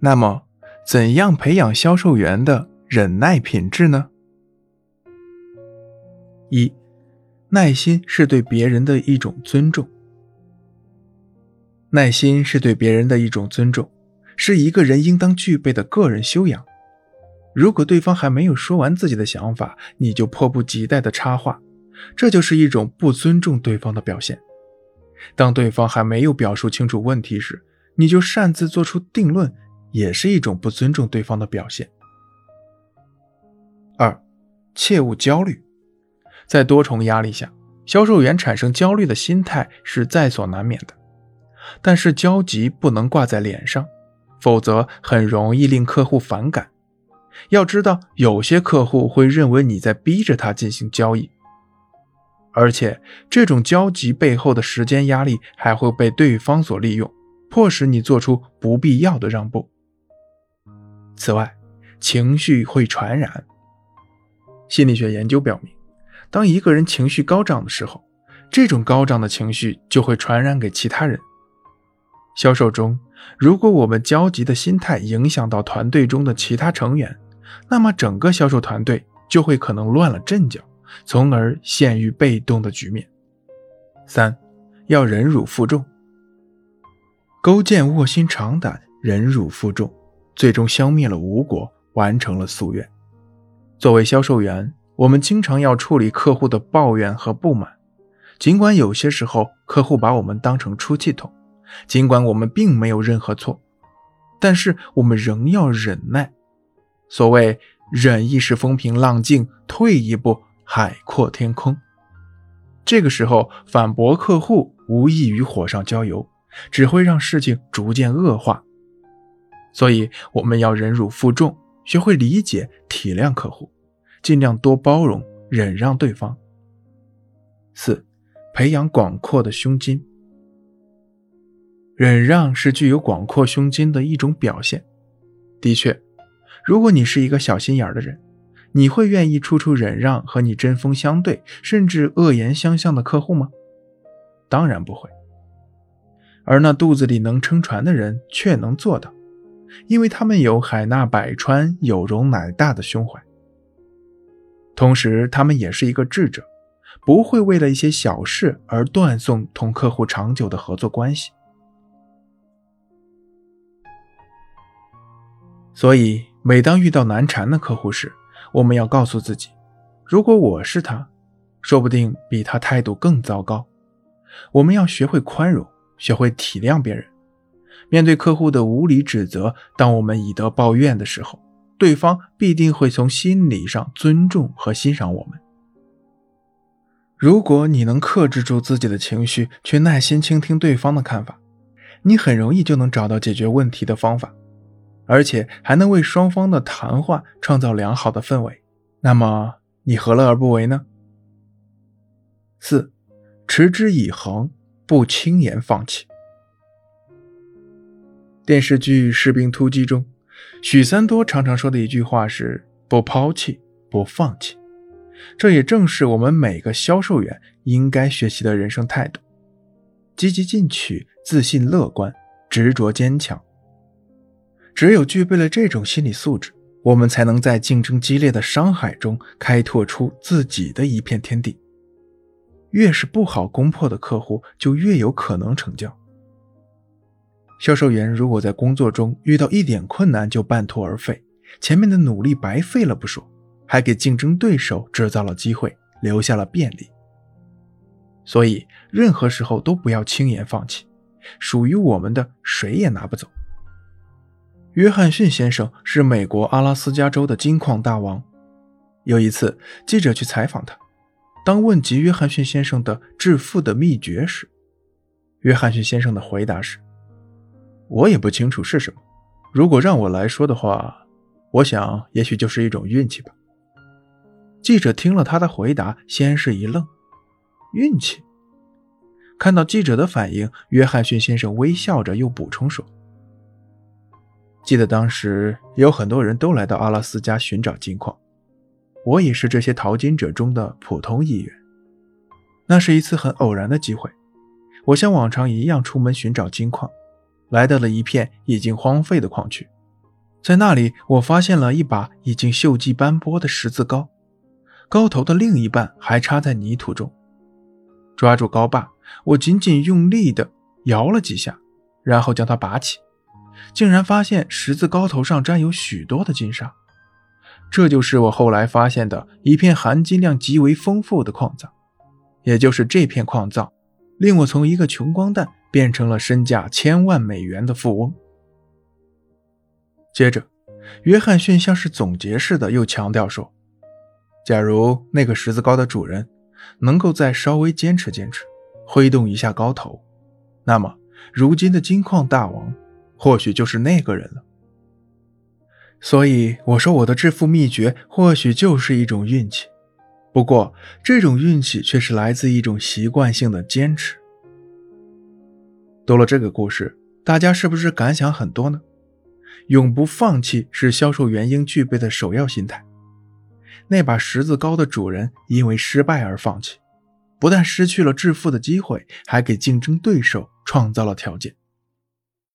那么，怎样培养销售员的忍耐品质呢？一，耐心是对别人的一种尊重。耐心是对别人的一种尊重，是一个人应当具备的个人修养。如果对方还没有说完自己的想法，你就迫不及待的插话，这就是一种不尊重对方的表现。当对方还没有表述清楚问题时，你就擅自做出定论，也是一种不尊重对方的表现。二，切勿焦虑。在多重压力下，销售员产生焦虑的心态是在所难免的。但是焦急不能挂在脸上，否则很容易令客户反感。要知道，有些客户会认为你在逼着他进行交易，而且这种焦急背后的时间压力还会被对方所利用，迫使你做出不必要的让步。此外，情绪会传染。心理学研究表明，当一个人情绪高涨的时候，这种高涨的情绪就会传染给其他人。销售中，如果我们焦急的心态影响到团队中的其他成员，那么整个销售团队就会可能乱了阵脚，从而陷于被动的局面。三，要忍辱负重，勾践卧薪尝胆，忍辱负重，最终消灭了吴国，完成了夙愿。作为销售员，我们经常要处理客户的抱怨和不满，尽管有些时候客户把我们当成出气筒。尽管我们并没有任何错，但是我们仍要忍耐。所谓“忍一时风平浪静，退一步海阔天空”。这个时候反驳客户无异于火上浇油，只会让事情逐渐恶化。所以我们要忍辱负重，学会理解、体谅客户，尽量多包容、忍让对方。四，培养广阔的胸襟。忍让是具有广阔胸襟的一种表现。的确，如果你是一个小心眼的人，你会愿意处处忍让和你针锋相对，甚至恶言相向的客户吗？当然不会。而那肚子里能撑船的人却能做到，因为他们有海纳百川、有容乃大的胸怀。同时，他们也是一个智者，不会为了一些小事而断送同客户长久的合作关系。所以，每当遇到难缠的客户时，我们要告诉自己：如果我是他，说不定比他态度更糟糕。我们要学会宽容，学会体谅别人。面对客户的无理指责，当我们以德报怨的时候，对方必定会从心理上尊重和欣赏我们。如果你能克制住自己的情绪，去耐心倾听对方的看法，你很容易就能找到解决问题的方法。而且还能为双方的谈话创造良好的氛围，那么你何乐而不为呢？四，持之以恒，不轻言放弃。电视剧《士兵突击》中，许三多常常说的一句话是“不抛弃，不放弃”，这也正是我们每个销售员应该学习的人生态度：积极进取、自信乐观、执着坚强。只有具备了这种心理素质，我们才能在竞争激烈的商海中开拓出自己的一片天地。越是不好攻破的客户，就越有可能成交。销售员如果在工作中遇到一点困难就半途而废，前面的努力白费了不说，还给竞争对手制造了机会，留下了便利。所以，任何时候都不要轻言放弃，属于我们的谁也拿不走。约翰逊先生是美国阿拉斯加州的金矿大王。有一次，记者去采访他，当问及约翰逊先生的致富的秘诀时，约翰逊先生的回答是：“我也不清楚是什么。如果让我来说的话，我想也许就是一种运气吧。”记者听了他的回答，先是一愣：“运气？”看到记者的反应，约翰逊先生微笑着又补充说。记得当时有很多人都来到阿拉斯加寻找金矿，我也是这些淘金者中的普通一员。那是一次很偶然的机会，我像往常一样出门寻找金矿，来到了一片已经荒废的矿区。在那里，我发现了一把已经锈迹斑驳的十字镐，镐头的另一半还插在泥土中。抓住镐把，我紧紧用力地摇了几下，然后将它拔起，竟然发现十字镐头上沾有许多的金沙。这就是我后来发现的一片含金量极为丰富的矿藏，也就是这片矿藏，令我从一个穷光蛋变成了身价千万美元的富翁。接着，约翰逊像是总结似的又强调说：“假如那个十字膏的主人能够再稍微坚持坚持，挥动一下高头，那么如今的金矿大王或许就是那个人了。”所以我说，我的致富秘诀或许就是一种运气，不过这种运气却是来自一种习惯性的坚持。读了这个故事，大家是不是感想很多呢？永不放弃是销售员应具备的首要心态。那把十字镐的主人因为失败而放弃，不但失去了致富的机会，还给竞争对手创造了条件。